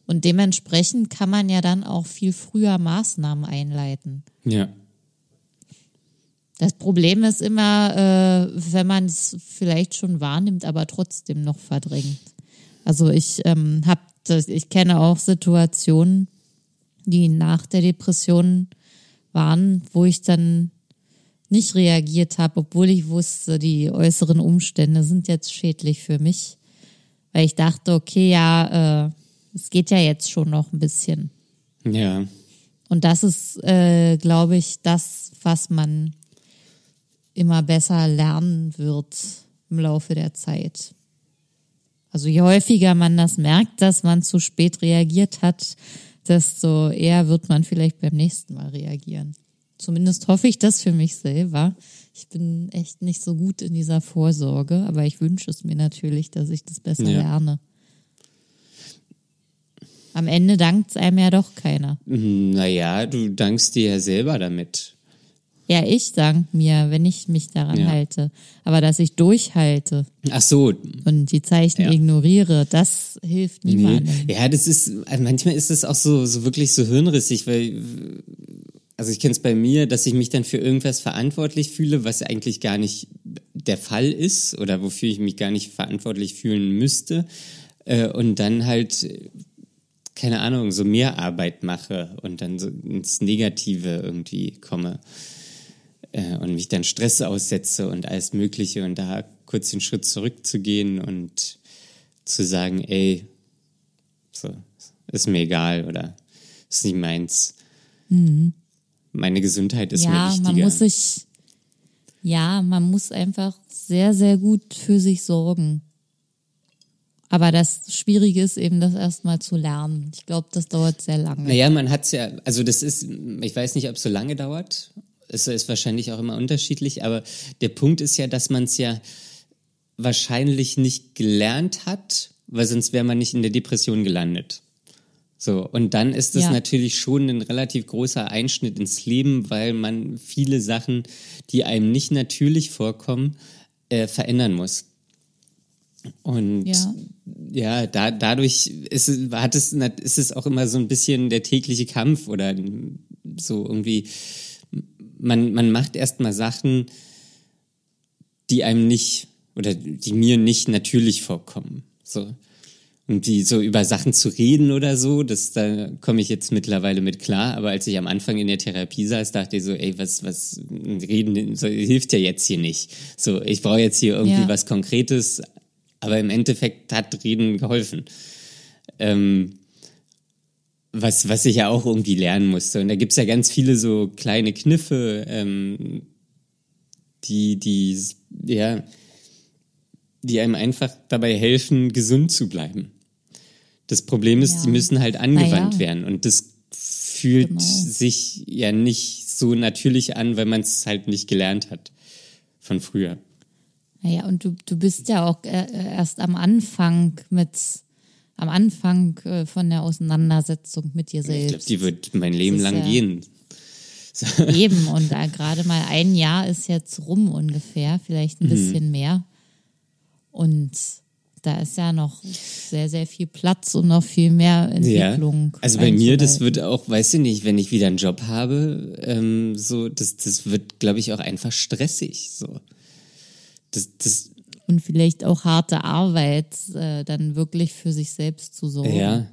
Und dementsprechend kann man ja dann auch viel früher Maßnahmen einleiten. Ja. Das Problem ist immer, äh, wenn man es vielleicht schon wahrnimmt, aber trotzdem noch verdrängt. Also ich ähm, habe, ich kenne auch Situationen, die nach der Depression waren, wo ich dann nicht reagiert habe, obwohl ich wusste, die äußeren Umstände sind jetzt schädlich für mich, weil ich dachte, okay, ja, äh, es geht ja jetzt schon noch ein bisschen. Ja. Und das ist, äh, glaube ich, das, was man immer besser lernen wird im Laufe der Zeit. Also je häufiger man das merkt, dass man zu spät reagiert hat, desto eher wird man vielleicht beim nächsten Mal reagieren. Zumindest hoffe ich das für mich selber. Ich bin echt nicht so gut in dieser Vorsorge, aber ich wünsche es mir natürlich, dass ich das besser ja. lerne. Am Ende dankt es einem ja doch keiner. Naja, du dankst dir ja selber damit. Ja, ich dank mir, wenn ich mich daran Ja. halte. Aber dass ich durchhalte Ach so, und die Zeichen Ja. ignoriere, das hilft Nee. niemandem. Ja, das ist, also manchmal ist es auch so, so wirklich so hirnrissig, weil, also ich kenne es bei mir, dass ich mich dann für irgendwas verantwortlich fühle, was eigentlich gar nicht der Fall ist oder wofür ich mich gar nicht verantwortlich fühlen müsste. Äh, und dann halt, äh, keine Ahnung, so mehr Arbeit mache und dann so ins Negative irgendwie komme äh, und mich dann Stress aussetze und alles Mögliche und da kurz den Schritt zurückzugehen und zu sagen, ey, so, ist mir egal oder ist nicht meins. Meine Gesundheit ist mir Mhm. ja, wichtiger. man muss sich, ja, man muss einfach sehr, sehr gut für sich sorgen. Aber das Schwierige ist eben, das erstmal zu lernen. Ich glaube, das dauert sehr lange. Naja, man hat's ja, also das ist, ich weiß nicht, ob es so lange dauert. Es ist wahrscheinlich auch immer unterschiedlich, aber der Punkt ist ja, dass man es ja wahrscheinlich nicht gelernt hat, weil sonst wäre man nicht in der Depression gelandet. So, und dann ist das Ja. natürlich schon ein relativ großer Einschnitt ins Leben, weil man viele Sachen, die einem nicht natürlich vorkommen, äh, verändern muss. Und Ja. ja, da, dadurch ist, es- hat es, ist es auch immer so ein bisschen der tägliche Kampf oder so irgendwie, man, man macht erstmal Sachen, die einem nicht oder die mir nicht natürlich vorkommen. So. Und die so über Sachen zu reden oder so, das, da komme ich jetzt mittlerweile mit klar. Aber als ich am Anfang in der Therapie saß, dachte ich so, ey, was, was, reden so, hilft ja jetzt hier nicht. So, ich brauche jetzt hier irgendwie Ja. was Konkretes. Aber im Endeffekt hat Reden geholfen. Ähm, was, was ich ja auch irgendwie lernen musste. Und da gibt's ja ganz viele so kleine Kniffe, ähm, die, die, ja, die einem einfach dabei helfen, gesund zu bleiben. Das Problem ist, Ja. die müssen halt angewandt ja. werden. Und das fühlt Genau. sich ja nicht so natürlich an, weil man es halt nicht gelernt hat von früher. Naja, und du, du bist ja auch äh, erst am Anfang mit, am Anfang äh, von der Auseinandersetzung mit dir Ich glaube, selbst. die wird mein Leben lang ja- gehen. Eben, und da gerade mal ein Jahr ist jetzt rum ungefähr, vielleicht Mhm. ein bisschen mehr. Und da ist ja noch sehr, sehr viel Platz und noch viel mehr Entwicklung. Ja. Also bei mir, das wird auch, weiß ich nicht, wenn ich wieder einen Job habe, ähm, so, das, das wird, glaube ich, auch einfach stressig. So. Das, das, Und vielleicht auch harte Arbeit, äh, dann wirklich für sich selbst zu sorgen. ja.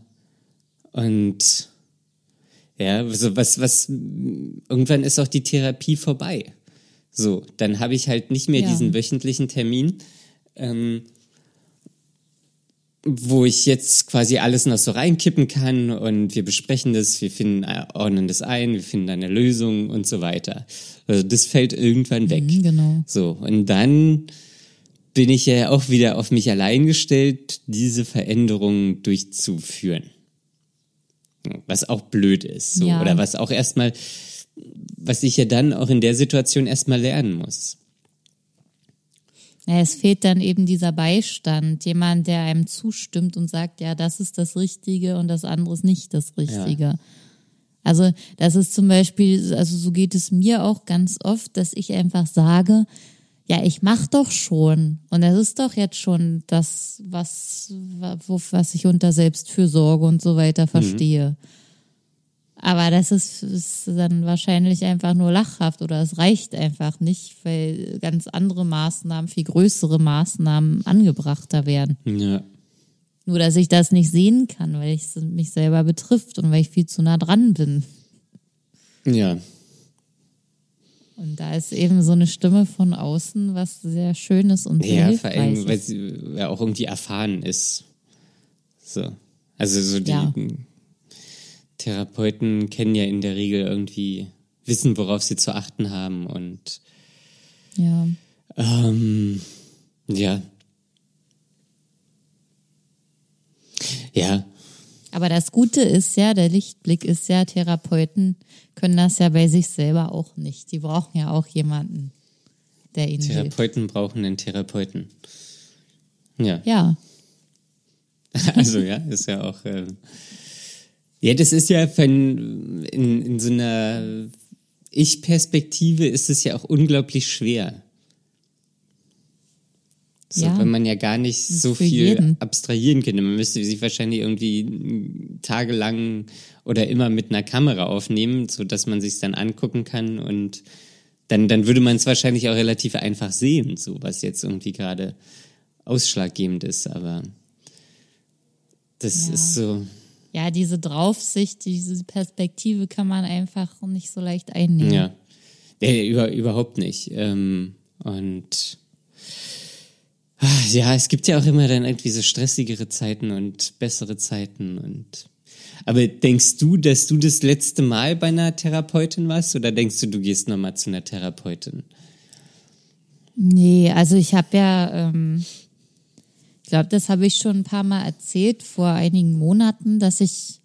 Und ja, so was, was, irgendwann ist auch die Therapie vorbei. So, dann habe ich halt nicht mehr Ja. diesen wöchentlichen Termin, ähm, wo ich jetzt quasi alles noch so reinkippen kann und wir besprechen das, wir finden, äh, ordnen das ein, wir finden eine Lösung und so weiter. Also das fällt irgendwann weg. Mhm, genau. So, und dann bin ich ja auch wieder auf mich allein gestellt, diese Veränderungen durchzuführen. Was auch blöd ist. So. Ja. Oder was auch erstmal, was ich ja dann auch in der Situation erstmal lernen muss. Ja, es fehlt dann eben dieser Beistand, jemand, der einem zustimmt und sagt, ja, das ist das Richtige und das andere ist nicht das Richtige. Also das ist zum Beispiel, also so geht es mir auch ganz oft, dass ich einfach sage, ja, ich mach doch schon und das ist doch jetzt schon das, was, was ich unter Selbstfürsorge und so weiter verstehe. Aber das ist, ist dann wahrscheinlich einfach nur lachhaft oder es reicht einfach nicht, weil ganz andere Maßnahmen, viel größere Maßnahmen angebrachter werden. Ja. Nur, dass ich das nicht sehen kann, weil es mich selber betrifft und weil ich viel zu nah dran bin. Ja. Und da ist eben so eine Stimme von außen, was sehr Schönes und sehr Ja, vor hilfreich allem, weil ist. sie ja auch irgendwie erfahren ist. So. Also so die Ja. Therapeuten kennen ja in der Regel irgendwie, wissen, worauf sie zu achten haben und Ja. ähm, ja. Ja, Aber das Gute ist ja, der Lichtblick ist ja, Therapeuten können das ja bei sich selber auch nicht. Die brauchen ja auch jemanden, der ihnen hilft. Therapeuten brauchen einen Therapeuten. Ja. Ja, Also ja, ist ja auch. Ähm, ja, das ist ja von, in, in so einer Ich-Perspektive ist es ja auch unglaublich schwer. So, Ja. Wenn man ja gar nicht so viel jeden. abstrahieren könnte. Man müsste sich wahrscheinlich irgendwie tagelang oder immer mit einer Kamera aufnehmen, so dass man sich dann angucken kann und dann, dann würde man es wahrscheinlich auch relativ einfach sehen, so was jetzt irgendwie gerade ausschlaggebend ist, aber das Ja. ist so, Ja, diese Draufsicht, diese Perspektive kann man einfach nicht so leicht einnehmen. ja, nee, über, überhaupt nicht. Ähm, und ah, ja, es gibt ja auch immer dann irgendwie so stressigere Zeiten und bessere Zeiten und aber denkst du, dass du das letzte Mal bei einer Therapeutin warst oder denkst du, du gehst nochmal zu einer Therapeutin? Nee, also ich habe ja, ähm, glaube, das habe ich schon ein paar Mal erzählt vor einigen Monaten, dass ich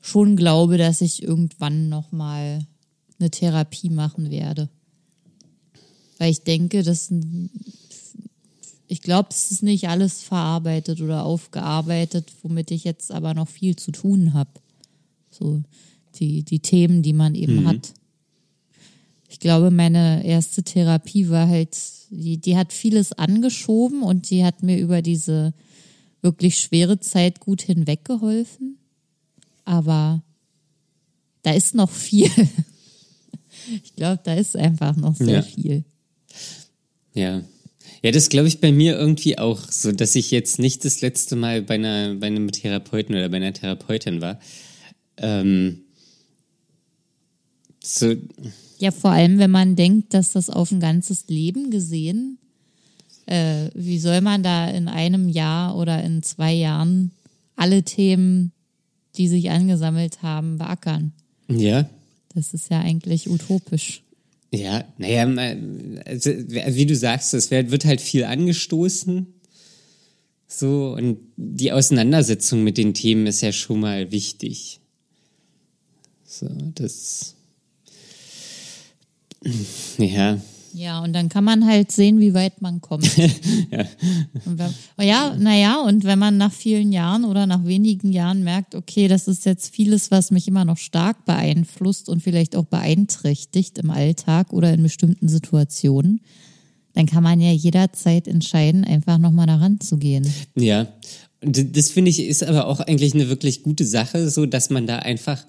schon glaube, dass ich irgendwann noch mal eine Therapie machen werde, weil ich denke, dass ich glaube, es ist nicht alles verarbeitet oder aufgearbeitet, womit ich jetzt aber noch viel zu tun habe. So die die Themen, die man eben hat ich glaube, meine erste Therapie war halt, die, die hat vieles angeschoben und die hat mir über diese wirklich schwere Zeit gut hinweggeholfen. Aber da ist noch viel. Ich glaube, da ist einfach noch sehr Ja. viel. Ja. Ja, das glaube ich bei mir irgendwie auch so, dass ich jetzt nicht das letzte Mal bei einer bei einem Therapeuten oder bei einer Therapeutin war. Ähm, so, Ja, vor allem, wenn man denkt, dass das auf ein ganzes Leben gesehen, äh, wie soll man da in einem Jahr oder in zwei Jahren alle Themen, die sich angesammelt haben, beackern? ja, Das ist ja eigentlich utopisch. Ja, naja, mal- also, wie du sagst, es wird wird halt viel angestoßen. So, und die Auseinandersetzung mit den Themen ist ja schon mal wichtig. So, das. Ja, Ja, und dann kann man halt sehen, wie weit man kommt. ja, Und wenn, oh ja, naja, und wenn man nach vielen Jahren oder nach wenigen Jahren merkt, okay, das ist jetzt vieles, was mich immer noch stark beeinflusst und vielleicht auch beeinträchtigt im Alltag oder in bestimmten Situationen, dann kann man ja jederzeit entscheiden, einfach nochmal daran zu gehen. ja. Und das finde ich ist aber auch eigentlich eine wirklich gute Sache, so dass man da einfach,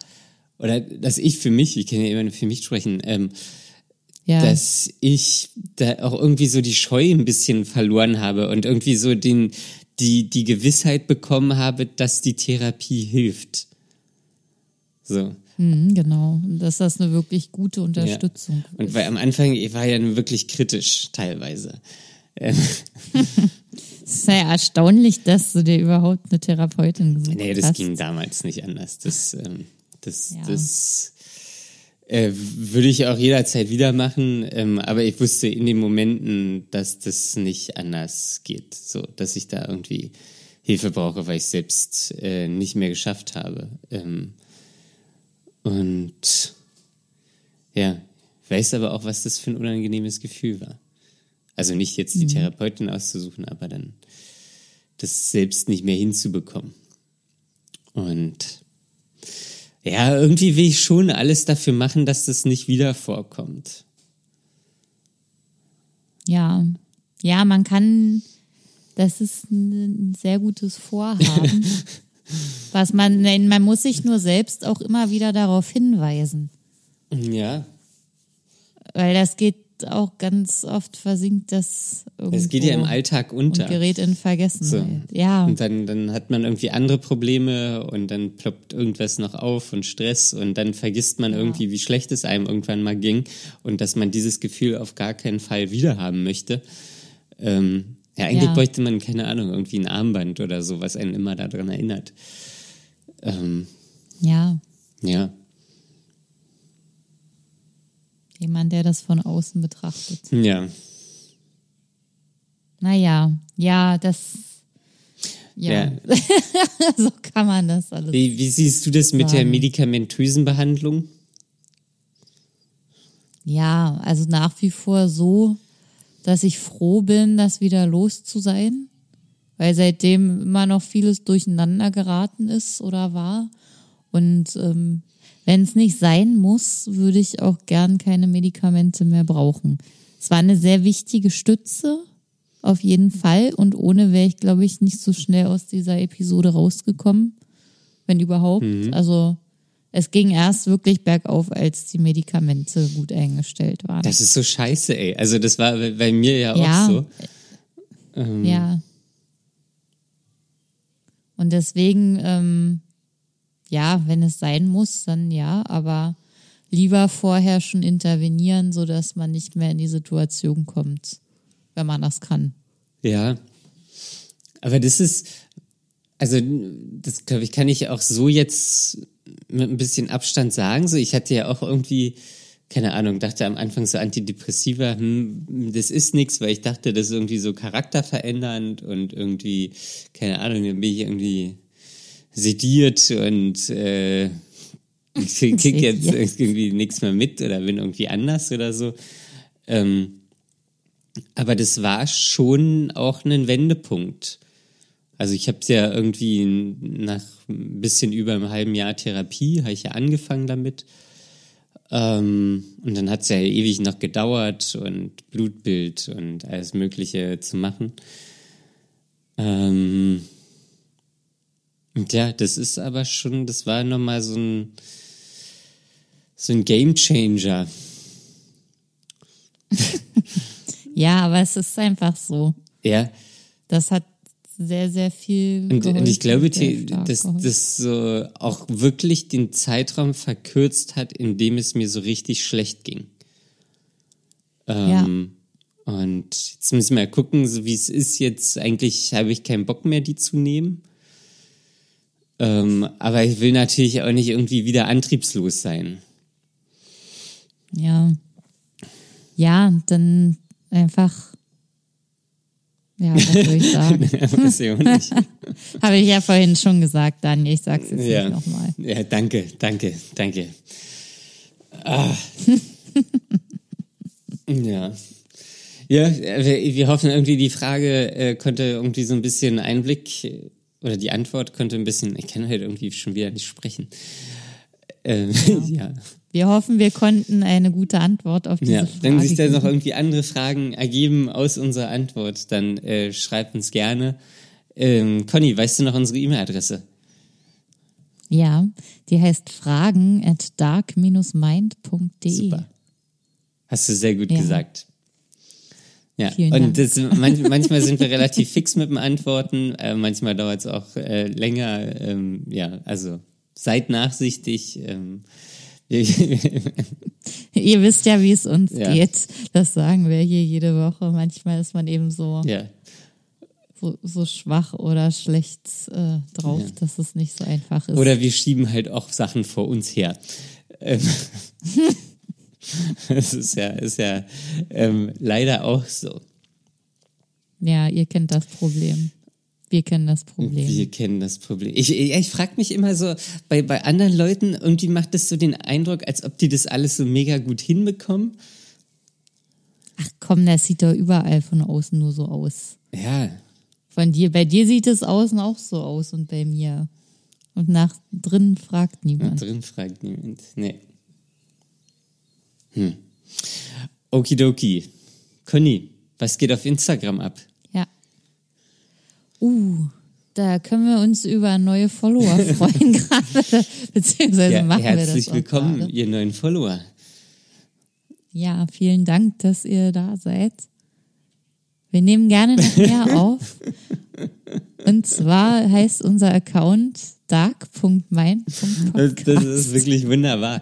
oder dass ich für mich, ich kann ja immer für mich sprechen, ähm, Ja, dass ich da auch irgendwie so die Scheu ein bisschen verloren habe und irgendwie so den, die, die Gewissheit bekommen habe, dass die Therapie hilft. So. mhm, genau. Und dass das eine wirklich gute Unterstützung Und ist. weil am Anfang, ich war ja wirklich kritisch teilweise. Ähm, Es ist ja erstaunlich, dass du dir überhaupt eine Therapeutin gesucht nee, das hast. ging damals nicht anders. Das, ähm, das, Ja. das äh, würde ich auch jederzeit wieder machen. Ähm, aber ich wusste in den Momenten, dass das nicht anders geht. So, dass ich da irgendwie Hilfe brauche, weil ich selbst äh, nicht mehr geschafft habe. Ähm, und ja, weiß aber auch, was das für ein unangenehmes Gefühl war. Also nicht jetzt die Therapeutin auszusuchen, aber dann das selbst nicht mehr hinzubekommen. Und ja, irgendwie will ich schon alles dafür machen, dass das nicht wieder vorkommt. Ja, ja, man kann, das ist ein sehr gutes Vorhaben. was man, man muss sich nur selbst auch immer wieder darauf hinweisen. Ja, Weil das geht auch ganz oft versinkt das irgendwo es geht ja im Alltag unter. und gerät in Vergessenheit. So. Ja, Und dann, dann hat man irgendwie andere Probleme und dann ploppt irgendwas noch auf und Stress und dann vergisst man irgendwie, wie schlecht es einem irgendwann mal ging und dass man dieses Gefühl auf gar keinen Fall wiederhaben möchte. Ähm, ja, eigentlich Ja. bräuchte man, keine Ahnung, irgendwie ein Armband oder so, was einen immer daran erinnert. Ähm, ja, ja, jemand, der das von außen betrachtet. ja. Naja, ja, das, ja, ja. so kann man das alles. Wie, wie siehst du das mit der medikamentösen Behandlung? Ja, also nach wie vor so, dass ich froh bin, das wieder los zu sein, weil seitdem immer noch vieles durcheinander geraten ist oder war. Und ähm, wenn es nicht sein muss, würde ich auch gern keine Medikamente mehr brauchen. Es war eine sehr wichtige Stütze, auf jeden Fall. Und ohne wäre ich, glaube ich, nicht so schnell aus dieser Episode rausgekommen, wenn überhaupt. Mhm. Also es ging erst wirklich bergauf, als die Medikamente gut eingestellt waren. Das ist so scheiße, ey. Also das war bei mir ja, ja auch so. Ähm. Ja. Und deswegen, ähm, ja, wenn es sein muss, dann ja, aber lieber vorher schon intervenieren, sodass man nicht mehr in die Situation kommt, wenn man das kann. Ja. Aber das ist, also das glaube ich, kann ich auch so jetzt mit ein bisschen Abstand sagen. So, ich hatte ja auch irgendwie, keine Ahnung, dachte am Anfang so Antidepressiva, hm, das ist nichts, weil ich dachte, das ist irgendwie so charakterverändernd und irgendwie, keine Ahnung, dann bin ich irgendwie sediert und äh, ich krieg jetzt irgendwie nichts mehr mit oder bin irgendwie anders oder so. Ähm, aber das war schon auch ein Wendepunkt. Also ich habe es ja irgendwie nach ein bisschen über einem halben Jahr Therapie, habe ich ja angefangen damit. Ähm, und dann hat es ja ewig noch gedauert und Blutbild und alles Mögliche zu machen. Ähm, ja, das ist aber schon, das war nochmal so ein, so ein Game Changer. ja, aber es ist einfach so. Ja. Das hat sehr, sehr viel. Und, und ich glaube, dass das so auch wirklich den Zeitraum verkürzt hat, in dem es mir so richtig schlecht ging. Ähm, ja. Und jetzt müssen wir mal gucken, so wie es ist. Jetzt eigentlich habe ich keinen Bock mehr, die zu nehmen. Ähm, aber ich will natürlich auch nicht irgendwie wieder antriebslos sein. Ja. Ja, dann einfach ja, was soll ich sagen? Weiß ich nicht. Habe ich ja vorhin schon gesagt, Daniel. Ich sag's jetzt ja. nicht nochmal. Ja, danke, danke, danke. Ah. ja. Ja, wir, wir, hoffen irgendwie, die Frage äh, konnte irgendwie so ein bisschen Einblick oder die Antwort konnte ein bisschen, ich kann halt irgendwie schon wieder nicht sprechen. Ähm, ja. ja. Wir hoffen, wir konnten eine gute Antwort auf diese ja, Frage Wenn sich da noch irgendwie andere Fragen ergeben aus unserer Antwort, dann äh, schreibt uns gerne. Ähm, Conny, weißt du noch unsere E-Mail-Adresse? Ja, die heißt fragen at dark-mind.de. Super. Hast du sehr gut ja. gesagt. Ja, Vielen und das, manch, manchmal sind wir relativ fix mit dem Antworten, äh, manchmal dauert es auch äh, länger. Ähm, ja, also seid nachsichtig. Ähm, Ihr wisst ja, wie es uns ja. geht. Das sagen wir hier jede Woche. Manchmal ist man eben so, ja. so, so, schwach oder schlecht äh, drauf, ja. dass es nicht so einfach ist. Oder wir schieben halt auch Sachen vor uns her. Ähm, das ist ja, ist ja ähm, leider auch so. Ja, ihr kennt das Problem. Wir kennen das Problem. Wir kennen das Problem. Ich, ich, ich frage mich immer so, bei, bei anderen Leuten, irgendwie macht das so den Eindruck, als ob die das alles so mega gut hinbekommen. Ach komm, das sieht doch überall von außen nur so aus. Ja. Von dir, bei dir sieht es außen auch so aus und bei mir. Und nach drin fragt niemand. Nach drin fragt niemand. Nee. Hm. Okidoki. Conny, was geht auf Instagram ab? Uh, da können wir uns über neue Follower freuen gerade, beziehungsweise ja, machen wir das. Herzlich willkommen, gerade. ihr neuen Follower. Ja, vielen Dank, dass ihr da seid. Wir nehmen gerne noch mehr auf. Und zwar heißt unser Account dark.mein.podcast. Das, das ist wirklich wunderbar.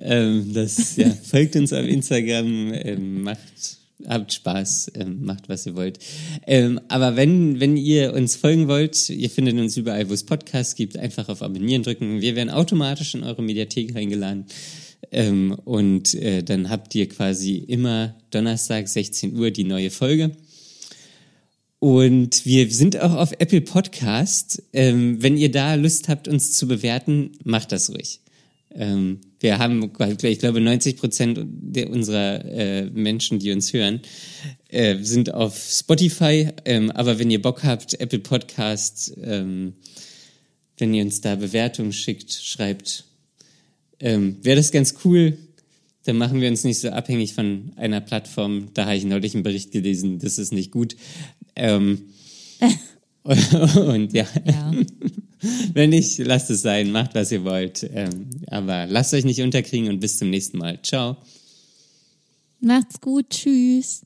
Ähm, das ja, folgt uns auf Instagram, ähm, macht habt Spaß, ähm, macht was ihr wollt. Ähm, aber wenn, wenn ihr uns folgen wollt, ihr findet uns überall, wo es Podcasts gibt, einfach auf Abonnieren drücken. Wir werden automatisch in eure Mediathek reingeladen. Ähm, und äh, dann habt ihr quasi immer Donnerstag 16 Uhr die neue Folge. Und wir sind auch auf Apple Podcast. Ähm, wenn ihr da Lust habt, uns zu bewerten, macht das ruhig. Ähm, wir haben, ich glaube, 90 Prozent unserer äh, Menschen, die uns hören, äh, sind auf Spotify. Ähm, aber wenn ihr Bock habt, Apple Podcasts, ähm, wenn ihr uns da Bewertungen schickt, schreibt, ähm, wäre das ganz cool. Dann machen wir uns nicht so abhängig von einer Plattform. Da habe ich neulich einen Bericht gelesen, das ist nicht gut. Ähm, und ja. Ja. Wenn nicht, lasst es sein, macht was ihr wollt. Ähm, aber lasst euch nicht unterkriegen und bis zum nächsten Mal. Ciao. Macht's gut. Tschüss.